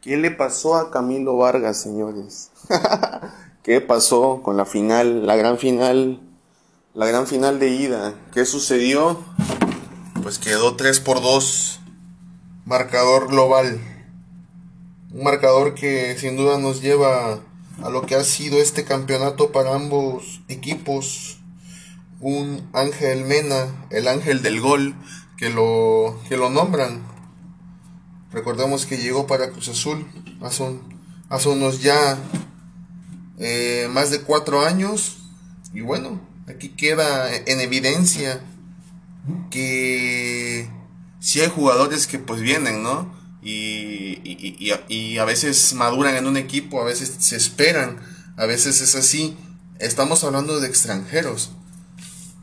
¿Qué le pasó a Camilo Vargas, señores? ¿Qué pasó con la final, la gran final, la gran final de ida? ¿Qué sucedió? Pues quedó 3 por 2. Marcador global. Un marcador que sin duda nos lleva a lo que ha sido este campeonato para ambos equipos. Un Ángel Mena, el ángel del gol, que lo, que lo nombran Recordemos que llegó para Cruz Azul hace, unos ya eh, más de cuatro años. Y bueno, aquí queda en evidencia que si hay jugadores que pues vienen, ¿no? Y, y, y, a veces maduran en un equipo, a veces se esperan, a veces es así. Estamos hablando de extranjeros.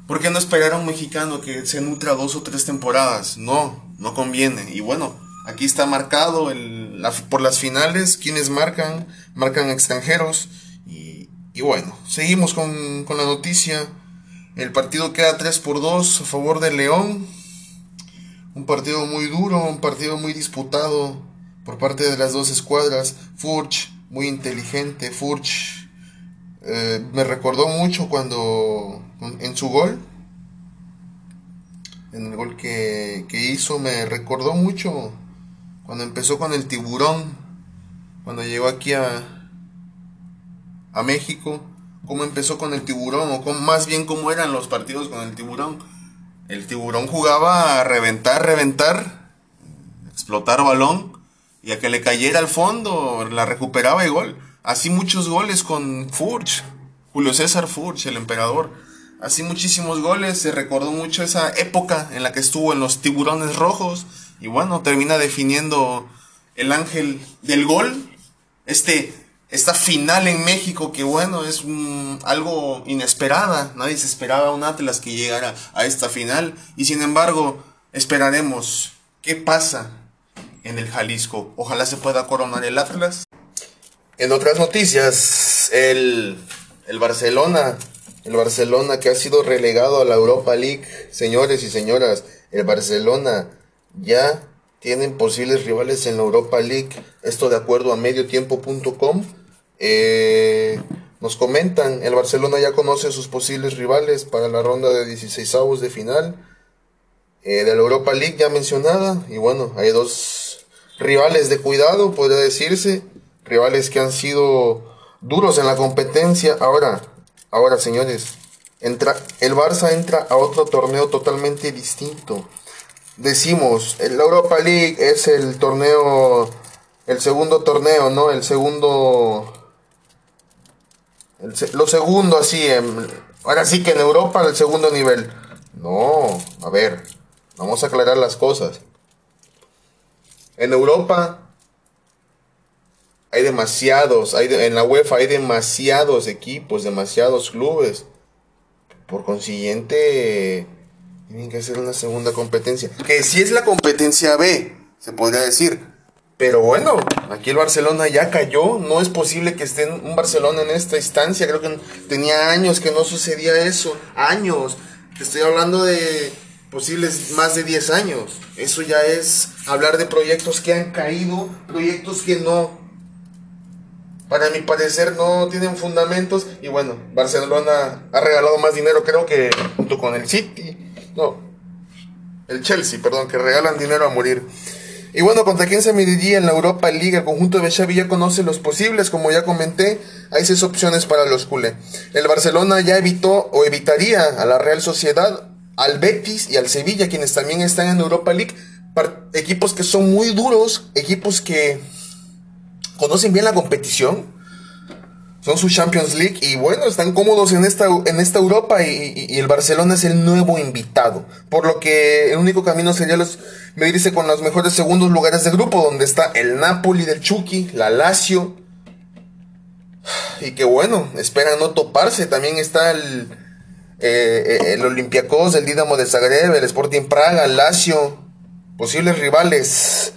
¿Por qué no esperar a un mexicano que se nutra dos o tres temporadas? No, no conviene. Y bueno, Aquí está marcado el, por las finales, quienes marcan, marcan extranjeros. Y, bueno, seguimos con, con, la noticia. El partido queda 3 por 2 a favor de León. Un partido muy duro, un partido muy disputado por parte de las dos escuadras. Furch, muy inteligente. Furch eh, me recordó mucho cuando en su gol. En el gol que, que hizo me recordó mucho cuando empezó con el tiburón, cuando llegó aquí a, a México, cómo empezó con el tiburón, o más bien cómo eran los partidos con el tiburón. El tiburón jugaba a reventar, reventar, explotar balón, y a que le cayera al fondo, la recuperaba y gol. Así muchos goles con Furch, Julio César Furch, el emperador. Así muchísimos goles, se recordó mucho esa época en la que estuvo en los tiburones rojos y bueno, termina definiendo el ángel del gol. Este, esta final en México que bueno, es algo inesperada. Nadie se esperaba un Atlas que llegara a esta final. Y sin embargo, esperaremos qué pasa en el Jalisco. Ojalá se pueda coronar el Atlas. En otras noticias, el, el Barcelona, el Barcelona que ha sido relegado a la Europa League, señores y señoras, el Barcelona ya tienen posibles rivales en la Europa League. Esto de acuerdo a mediotiempo.com. Eh, nos comentan, el Barcelona ya conoce sus posibles rivales para la ronda de 16 avos de final eh, de la Europa League ya mencionada. Y bueno, hay dos rivales de cuidado, podría decirse. Rivales que han sido duros en la competencia. Ahora, ahora señores, entra, el Barça entra a otro torneo totalmente distinto decimos, la Europa League es el torneo, el segundo torneo, ¿no? El segundo, lo segundo así, ahora sí que en Europa el segundo nivel. No, a ver, vamos a aclarar las cosas. En Europa hay demasiados, hay en la UEFA hay demasiados equipos, demasiados clubes. Por consiguiente, tienen que hacer una segunda competencia. Que si es la competencia B, se podría decir. Pero bueno, aquí el Barcelona ya cayó. No es posible que esté un Barcelona en esta instancia. Creo que tenía años que no sucedía eso. Años. Te estoy hablando de posibles más de 10 años. Eso ya es hablar de proyectos que han caído, proyectos que no, para mi parecer, no tienen fundamentos. Y bueno, Barcelona ha regalado más dinero, creo que junto con el City no. El Chelsea, perdón, que regalan dinero a morir. Y bueno, contra quién se mediría en la Europa League, el conjunto de Xavi ya conoce los posibles, como ya comenté, hay seis opciones para los culé. El Barcelona ya evitó o evitaría a la Real Sociedad, al Betis y al Sevilla, quienes también están en Europa League, equipos que son muy duros, equipos que conocen bien la competición, son su Champions League y bueno, están cómodos en esta, en esta Europa y, el Barcelona es el nuevo invitado. Por lo que el único camino sería los, medirse con los mejores segundos lugares de grupo, donde está el Napoli del Chucky, la Lazio. Y que bueno, esperan no toparse. También está el, eh, el Olympiacos, el Dinamo de Zagreb, el Sporting Praga, el Lazio, posibles rivales.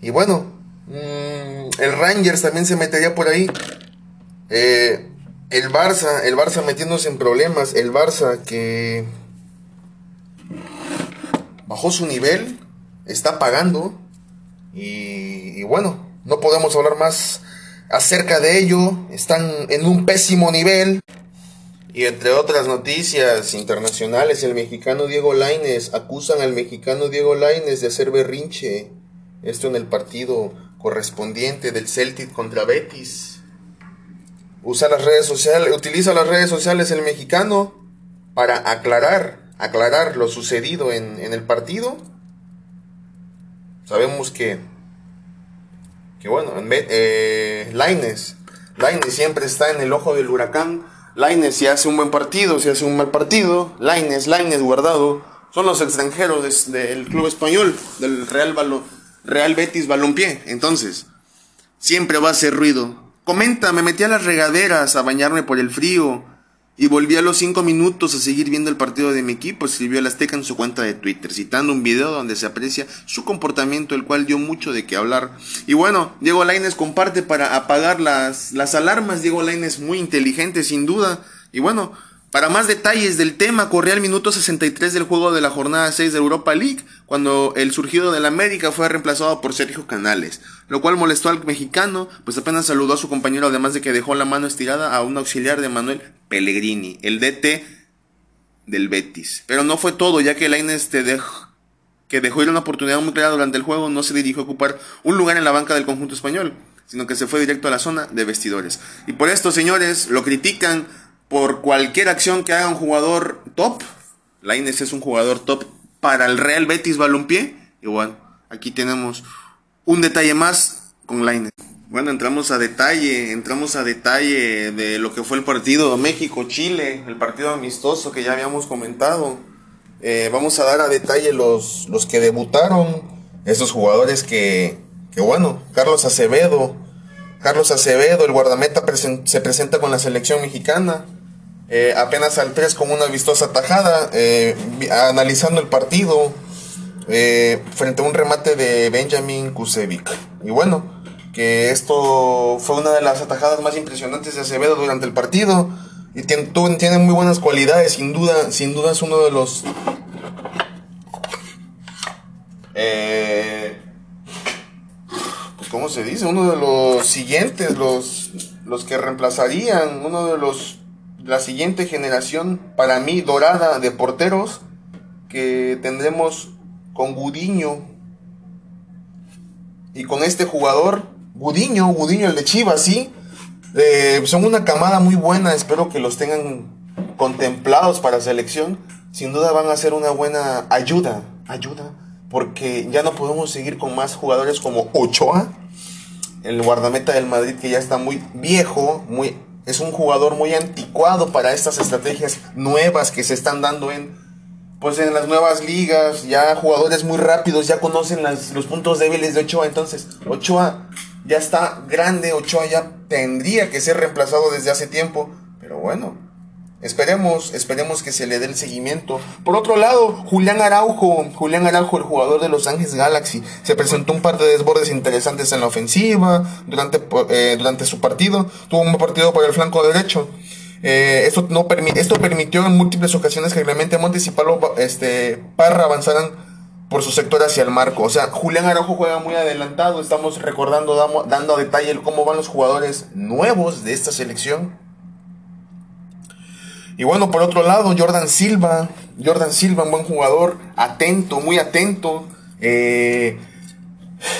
Y bueno, mm, el Rangers también se metería por ahí. Eh, el Barça, el Barça metiéndose en problemas, el Barça que bajó su nivel, está pagando y, bueno, No podemos hablar más acerca de ello. Están en un pésimo nivel. Y entre otras noticias internacionales, el mexicano Diego Laines acusan al mexicano Diego Laines de hacer berrinche. Esto en el partido correspondiente del Celtic contra Betis. Usa las redes sociales, utiliza las redes sociales el mexicano para aclarar, aclarar lo sucedido en, en el partido. Sabemos que que bueno, eh, Laines, Laines siempre está en el ojo del huracán. Laines si hace un buen partido, si hace un mal partido, Laines, Laines guardado, son los extranjeros del club español, del Real, Real Betis Balompié. Entonces, siempre va a hacer ruido. Comenta, me metí a las regaderas a bañarme por el frío. Y volví a los cinco minutos a seguir viendo el partido de mi equipo, escribió el Azteca en su cuenta de Twitter, citando un video donde se aprecia su comportamiento, el cual dio mucho de qué hablar. Y bueno, Diego Laines comparte para apagar las, las alarmas, Diego Laines muy inteligente sin duda. Y bueno, para más detalles del tema, corría el minuto 63 del juego de la jornada 6 de Europa League, cuando el surgido del América fue reemplazado por Sergio Canales, lo cual molestó al mexicano, pues apenas saludó a su compañero, además de que dejó la mano estirada a un auxiliar de Manuel Pellegrini, el DT del Betis. Pero no fue todo, ya que Lainez te que dejó ir una oportunidad muy clara durante el juego, no se dirigió a ocupar un lugar en la banca del conjunto español, sino que se fue directo a la zona de vestidores. Y por esto, señores, lo critican por cualquier acción que haga un jugador top. Laines es un jugador top para el Real Betis Balompié. Igual, aquí tenemos un detalle más con Laines. Bueno, entramos a detalle, entramos a detalle de lo que fue el partido México-Chile, el partido amistoso que ya habíamos comentado. Eh, vamos a dar a detalle los, los que debutaron, esos jugadores que, que bueno, Carlos Acevedo, Carlos Acevedo, el guardameta, se presenta con la selección mexicana. Eh, apenas al 3 con una vistosa tajada, eh, analizando el partido eh, frente a un remate de Benjamin Kusevic. Y bueno, que esto fue una de las atajadas más impresionantes de Acevedo durante el partido. Y tiene, tiene muy buenas cualidades, sin duda, sin duda es uno de los... pues ¿Cómo se dice? Uno de los siguientes, los, los que reemplazarían, uno de los la siguiente generación, para mí, dorada de porteros, que tendremos con Gudiño y con este jugador, Gudiño, Gudiño el de Chivas, sí. Eh, son una camada muy buena, espero que los tengan contemplados para selección. Sin duda van a ser una buena ayuda, ayuda, porque ya no podemos seguir con más jugadores como Ochoa, el guardameta del Madrid que ya está muy viejo, muy es un jugador muy anticuado para estas estrategias nuevas que se están dando en pues en las nuevas ligas, ya jugadores muy rápidos, ya conocen los puntos débiles de Ochoa, entonces Ochoa ya está grande, Ochoa ya tendría que ser reemplazado desde hace tiempo, pero bueno, Esperemos, esperemos que se le dé el seguimiento. Por otro lado, Julián Araujo, Julián Araujo, el jugador de Los Ángeles Galaxy, se presentó un par de desbordes interesantes en la ofensiva durante, eh, durante su partido. Tuvo un partido por el flanco derecho. Eh, esto, no esto permitió en múltiples ocasiones que Clemente Montes y Pablo este, Parra avanzaran por su sector hacia el marco. O sea, Julián Araujo juega muy adelantado. Estamos recordando, dando a detalle cómo van los jugadores nuevos de esta selección. Y bueno, por otro lado, Jordan Silva, Jordan Silva, un buen jugador, atento, muy atento, eh,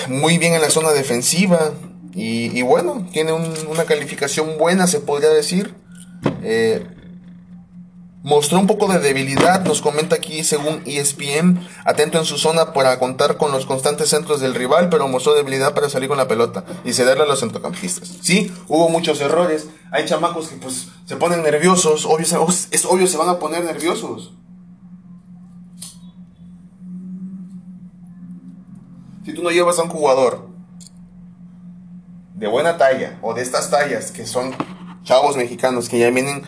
muy bien en la zona defensiva. Y, bueno, tiene una calificación buena, se podría decir. Eh, Mostró un poco de debilidad, nos comenta aquí según ESPN, atento en su zona para contar con los constantes centros del rival, pero mostró debilidad para salir con la pelota y cederle a los centrocampistas. Sí, hubo muchos errores, hay chamacos que pues se ponen nerviosos, obvio, es obvio se van a poner nerviosos. Si tú no llevas a un jugador de buena talla o de estas tallas que son chavos mexicanos que ya vienen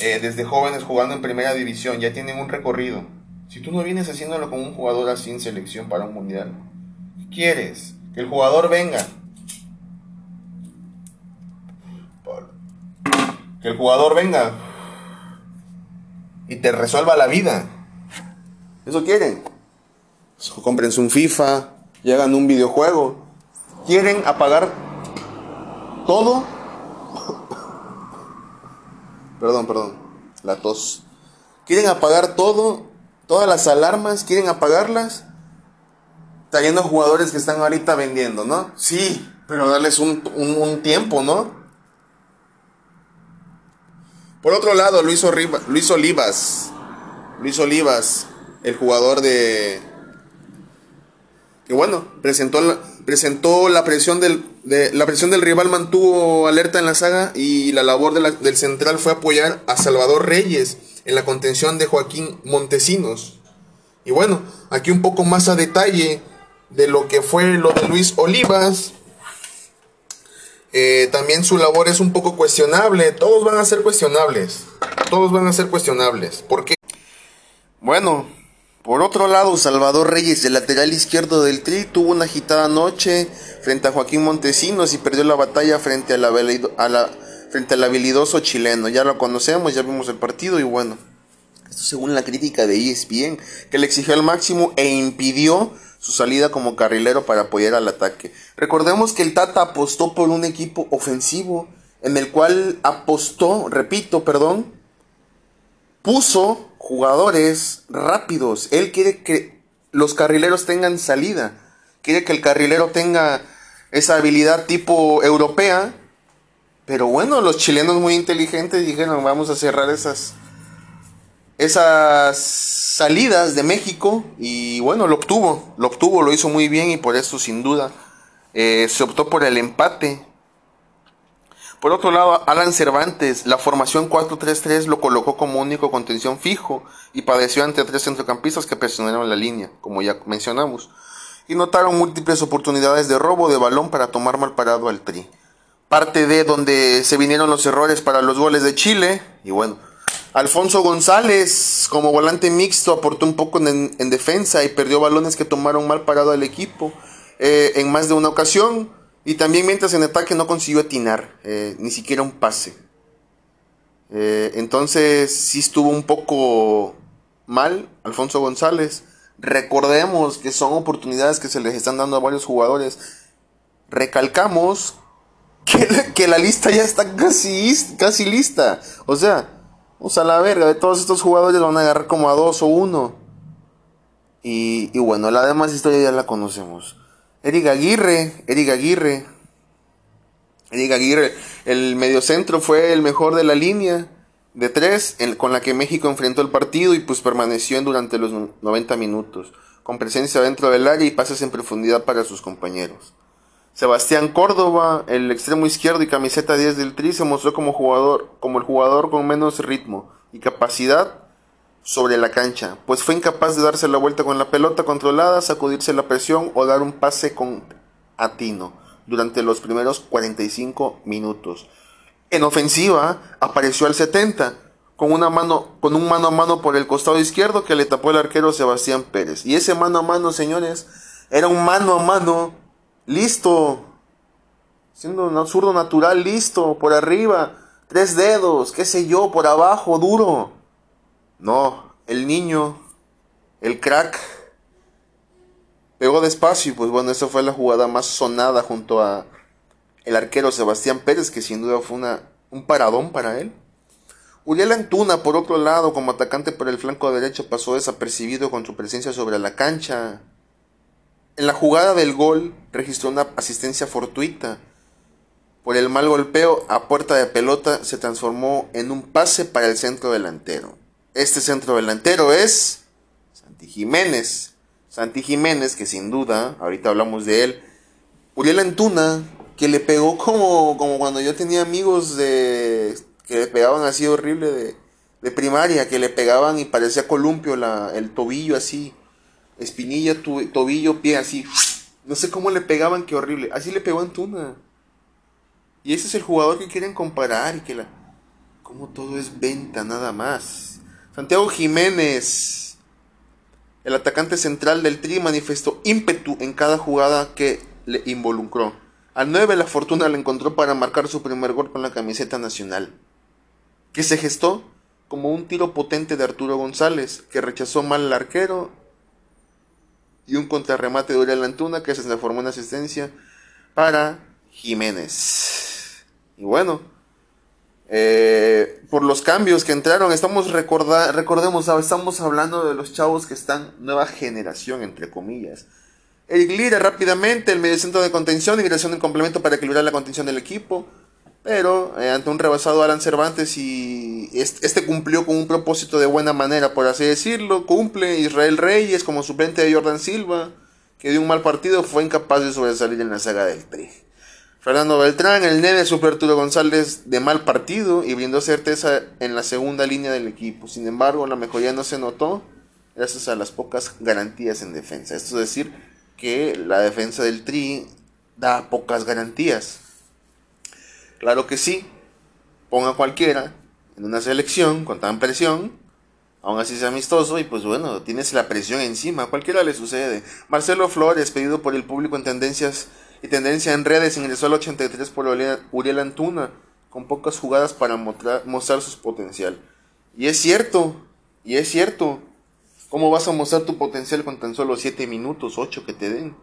eh, desde jóvenes jugando en primera división, ya tienen un recorrido. Si tú no vienes haciéndolo con un jugador así en selección para un mundial, ¿qué quieres? Que el jugador venga. Que el jugador venga y te resuelva la vida. Eso quieren. Comprense un FIFA y hagan un videojuego. quieren apagar todo. Perdón, perdón, la tos. Quieren apagar todo, todas las alarmas, quieren apagarlas, trayendo jugadores que están ahorita vendiendo, ¿no? Sí, pero darles un, un, tiempo, ¿no? Por otro lado, Luis, Luis Olivas, Luis Olivas, el jugador de, bueno, presentó la, presentó la presión del de, la presión del rival mantuvo alerta en la saga y la labor del central fue apoyar a Salvador Reyes en la contención de Joaquín Montesinos. Y bueno, aquí un poco más a detalle de lo que fue lo de Luis Olivas. Eh, también su labor es un poco cuestionable. Todos van a ser cuestionables. Todos van a ser cuestionables. ¿Por qué? Bueno, por otro lado, Salvador Reyes, el lateral izquierdo del Tri, tuvo una agitada noche frente a Joaquín Montesinos y perdió la batalla frente, a la, frente al habilidoso chileno. Ya lo conocemos, ya vimos el partido y bueno. Esto según la crítica de ESPN, que le exigió al máximo e impidió su salida como carrilero para apoyar al ataque. Recordemos que el Tata apostó por un equipo ofensivo en el cual apostó, repito, perdón, puso jugadores rápidos. Él quiere que los carrileros tengan salida. Quiere que el carrilero tenga esa habilidad tipo europea. Pero bueno, los chilenos muy inteligentes dijeron, vamos a cerrar esas esas salidas de México y bueno, lo obtuvo, lo obtuvo, lo hizo muy bien y por eso sin duda eh, se optó por el empate por otro lado, Alan Cervantes, la formación 4-3-3 lo colocó como único contención fijo y padeció ante tres centrocampistas que presionaron la línea, como ya mencionamos, y notaron múltiples oportunidades de robo de balón para tomar mal parado al Tri. Parte de donde se vinieron los errores para los goles de Chile, y bueno, Alfonso González como volante mixto aportó un poco en, defensa y perdió balones que tomaron mal parado al equipo eh, en más de una ocasión. Y también mientras en ataque no consiguió atinar, eh, ni siquiera un pase. Eh, entonces sí estuvo un poco mal Alfonso González. Recordemos que son oportunidades que se les están dando a varios jugadores. Recalcamos que, la lista ya está casi, casi lista. O sea, o sea, la verga, de todos estos jugadores van a agarrar como a dos o uno. Y, y bueno, la demás historia ya la conocemos. Eric Aguirre, Eric Aguirre, Eric Aguirre, el mediocentro fue el mejor de la línea de tres con la que México enfrentó el partido y pues permaneció durante los 90 minutos, con presencia dentro del área y pases en profundidad para sus compañeros. Sebastián Córdoba, el extremo izquierdo y camiseta 10 del Tri, se mostró como jugador, como el jugador con menos ritmo y capacidad sobre la cancha, pues fue incapaz de darse la vuelta con la pelota controlada, sacudirse la presión o dar un pase con atino durante los primeros 45 minutos. En ofensiva apareció al 70 con una mano con un mano a mano por el costado izquierdo que le tapó el arquero Sebastián Pérez. Y ese mano a mano, señores, era un mano a mano listo, siendo un absurdo natural listo por arriba, tres dedos, qué sé yo, por abajo duro. No, el niño, el crack, pegó despacio y pues bueno, esa fue la jugada más sonada junto a el arquero Sebastián Pérez, que sin duda fue una, un paradón para él. Uriel Antuna, por otro lado, como atacante por el flanco derecho, pasó desapercibido con su presencia sobre la cancha. En la jugada del gol registró una asistencia fortuita. Por el mal golpeo a puerta de pelota se transformó en un pase para el centro delantero. Este centro delantero es Santi Jiménez. Santi Jiménez, que sin duda, ahorita hablamos de él. Uriel Antuna, que le pegó como, como cuando yo tenía amigos de que le pegaban así horrible de, de primaria, que le pegaban y parecía columpio la, el tobillo así, espinilla, tobillo, pie así. No sé cómo le pegaban, qué horrible. Así le pegó Antuna. Y ese es el jugador que quieren comparar y que la... Como todo es venta nada más. Santiago Jiménez, el atacante central del Tri, manifestó ímpetu en cada jugada que le involucró. Al 9 la fortuna le encontró para marcar su primer gol con la camiseta nacional, que se gestó como un tiro potente de Arturo González, que rechazó mal al arquero, y un contrarremate de Uriel Antuna, que se transformó en asistencia para Jiménez. Y bueno, eh, por los cambios que entraron, estamos recorda recordemos, estamos hablando de los chavos que están nueva generación, entre comillas. El Lira rápidamente, el mediocentro de contención, ingresación en complemento para equilibrar la contención del equipo. Pero eh, ante un rebasado Alan Cervantes y este, cumplió con un propósito de buena manera, por así decirlo. Cumple Israel Reyes como suplente de Jordan Silva, que de un mal partido fue incapaz de sobresalir en la saga del Tri. Fernando Beltrán, el nene Super Arturo González de mal partido y brindó certeza en la segunda línea del equipo. Sin embargo, la mejoría no se notó gracias a las pocas garantías en defensa. Esto es decir, que la defensa del Tri da pocas garantías. Claro que sí, ponga cualquiera en una selección con tan presión, aún así sea amistoso y pues bueno, tienes la presión encima, cualquiera le sucede. Marcelo Flores, pedido por el público en tendencias y tendencia en redes, ingresó al 83 por Uriel Antuna, con pocas jugadas para mostrar, su potencial. Y es cierto, y es cierto. ¿Cómo vas a mostrar tu potencial con tan solo 7 minutos, 8 que te den?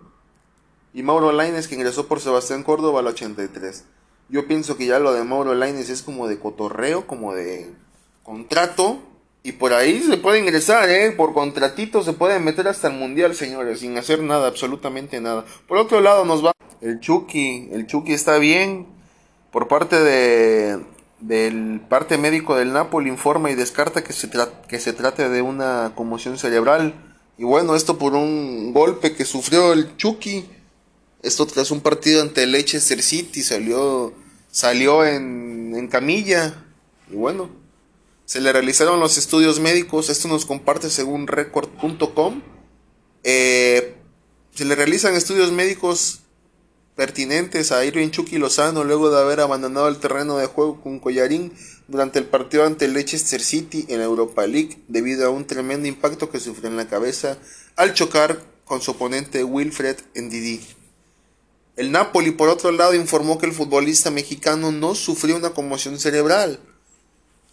Y Mauro Laines que ingresó por Sebastián Córdoba al 83. Yo pienso que ya lo de Mauro Laines es como de cotorreo, como de contrato. Y por ahí se puede ingresar, ¿eh? Por contratito se puede meter hasta el mundial, señores, sin hacer nada, absolutamente nada. Por otro lado nos va el Chucky, el Chucky está bien. Por parte de del parte médico del Napoli informa y descarta que se, que se trate de una conmoción cerebral. Y bueno, esto por un golpe que sufrió el Chucky. Esto tras un partido ante el Leicester City salió salió en, en camilla. Y bueno, se le realizaron los estudios médicos. Esto nos comparte según record.com. Eh, se le realizan estudios médicos pertinentes a Irving Chucky Lozano luego de haber abandonado el terreno de juego con Collarín durante el partido ante Leicester City en la Europa League debido a un tremendo impacto que sufrió en la cabeza al chocar con su oponente Wilfred Ndidi. El Napoli, por otro lado, informó que el futbolista mexicano no sufrió una conmoción cerebral.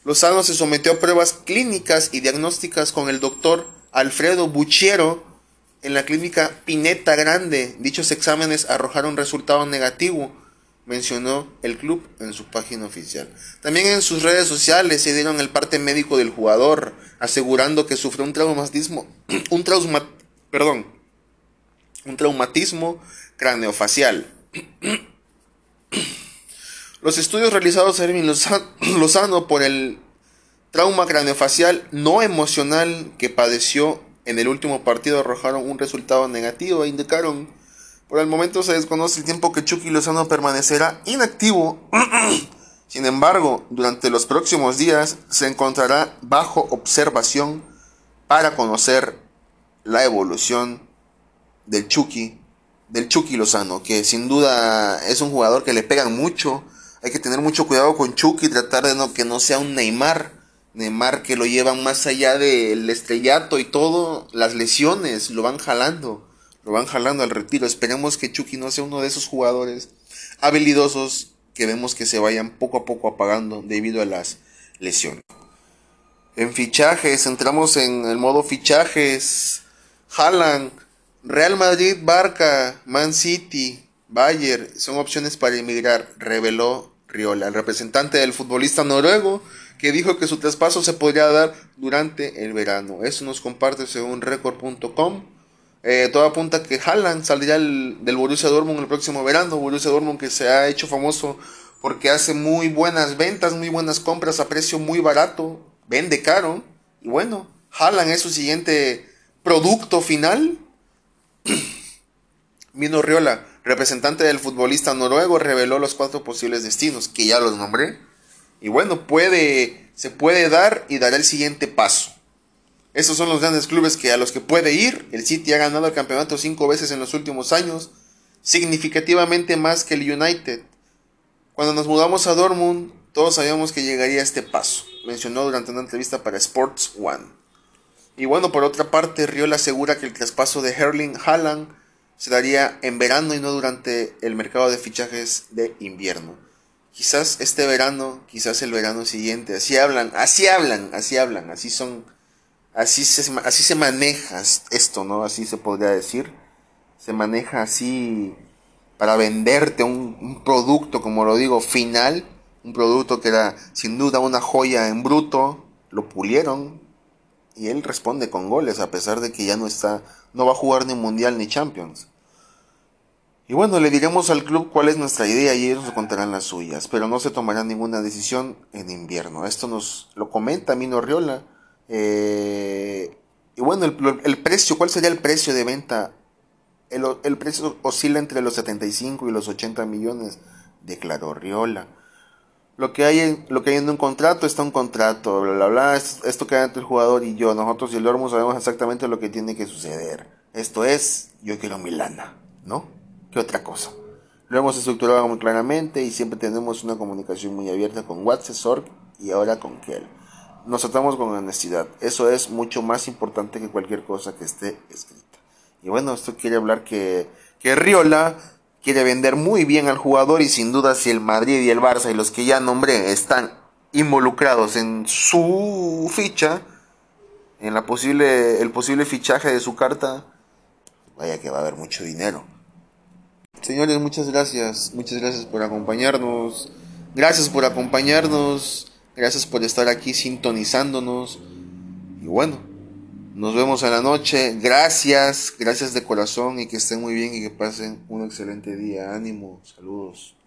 Lozano se sometió a pruebas clínicas y diagnósticas con el doctor Alfredo Buchiero en la clínica Pineta Grande, dichos exámenes arrojaron resultado negativo, mencionó el club en su página oficial. También en sus redes sociales se dieron el parte médico del jugador, asegurando que sufrió un traumatismo, un trauma, perdón, un traumatismo craneofacial. Los estudios realizados a Erwin Lozano por el trauma craneofacial no emocional que padeció en el último partido arrojaron un resultado negativo e indicaron, por el momento se desconoce el tiempo que Chucky Lozano permanecerá inactivo. Sin embargo, durante los próximos días se encontrará bajo observación para conocer la evolución del Chucky, del Chucky Lozano, que sin duda es un jugador que le pegan mucho. Hay que tener mucho cuidado con Chucky, tratar de no, que no sea un Neymar Neymar que lo llevan más allá del estrellato y todo, las lesiones lo van jalando, lo van jalando al retiro. Esperemos que Chucky no sea uno de esos jugadores habilidosos que vemos que se vayan poco a poco apagando debido a las lesiones. En fichajes, entramos en el modo fichajes. Haaland, Real Madrid, Barca, Man City, Bayern son opciones para emigrar, reveló Riola, el representante del futbolista noruego que dijo que su traspaso se podría dar durante el verano. Eso nos comparte según record.com. Eh, todo apunta que Haaland saldría del Borussia Dortmund el próximo verano. Borussia Dortmund que se ha hecho famoso porque hace muy buenas ventas, muy buenas compras a precio muy barato, vende caro. Y bueno, Haaland es su siguiente producto final. Mino Riola, representante del futbolista noruego, reveló los cuatro posibles destinos, que ya los nombré. Y bueno, puede, se puede dar y dará el siguiente paso. Estos son los grandes clubes que a los que puede ir. El City ha ganado el campeonato cinco veces en los últimos años, significativamente más que el United. Cuando nos mudamos a Dortmund, todos sabíamos que llegaría a este paso, mencionó durante una entrevista para Sports One. Y bueno, por otra parte, Riola asegura que el traspaso de Herling Haaland se daría en verano y no durante el mercado de fichajes de invierno. Quizás este verano, quizás el verano siguiente. Así hablan, así hablan, así hablan, así son, así se, así se maneja esto, ¿no? Así se podría decir. Se maneja así para venderte un, producto, como lo digo, final, un producto que era sin duda una joya en bruto, lo pulieron y él responde con goles a pesar de que ya no está, no va a jugar ni mundial ni Champions. Y bueno, le diremos al club cuál es nuestra idea y ellos nos contarán las suyas, pero no se tomará ninguna decisión en invierno. Esto nos lo comenta Mino Riola. Eh, y bueno, el, precio, ¿cuál sería el precio de venta? El, precio oscila entre los 75 y los 80 millones, declaró Riola. Lo que hay en, lo que hay un contrato está un contrato, bla, bla, bla. Esto queda entre el jugador y yo. Nosotros y el Ormo sabemos exactamente lo que tiene que suceder. Esto es, yo quiero Milana, ¿no? Que otra cosa. Lo hemos estructurado muy claramente y siempre tenemos una comunicación muy abierta con WhatsApp, y ahora con Kel. Nos tratamos con honestidad. Eso es mucho más importante que cualquier cosa que esté escrita. Y bueno, esto quiere hablar que, que Riola quiere vender muy bien al jugador y sin duda si el Madrid y el Barça y los que ya nombré están involucrados en su ficha, en la posible, el posible fichaje de su carta, vaya que va a haber mucho dinero. Señores, muchas gracias. Muchas gracias por acompañarnos. Gracias por acompañarnos. Gracias por estar aquí sintonizándonos. Y bueno, nos vemos en la noche. Gracias, gracias de corazón y que estén muy bien y que pasen un excelente día. Ánimo, saludos.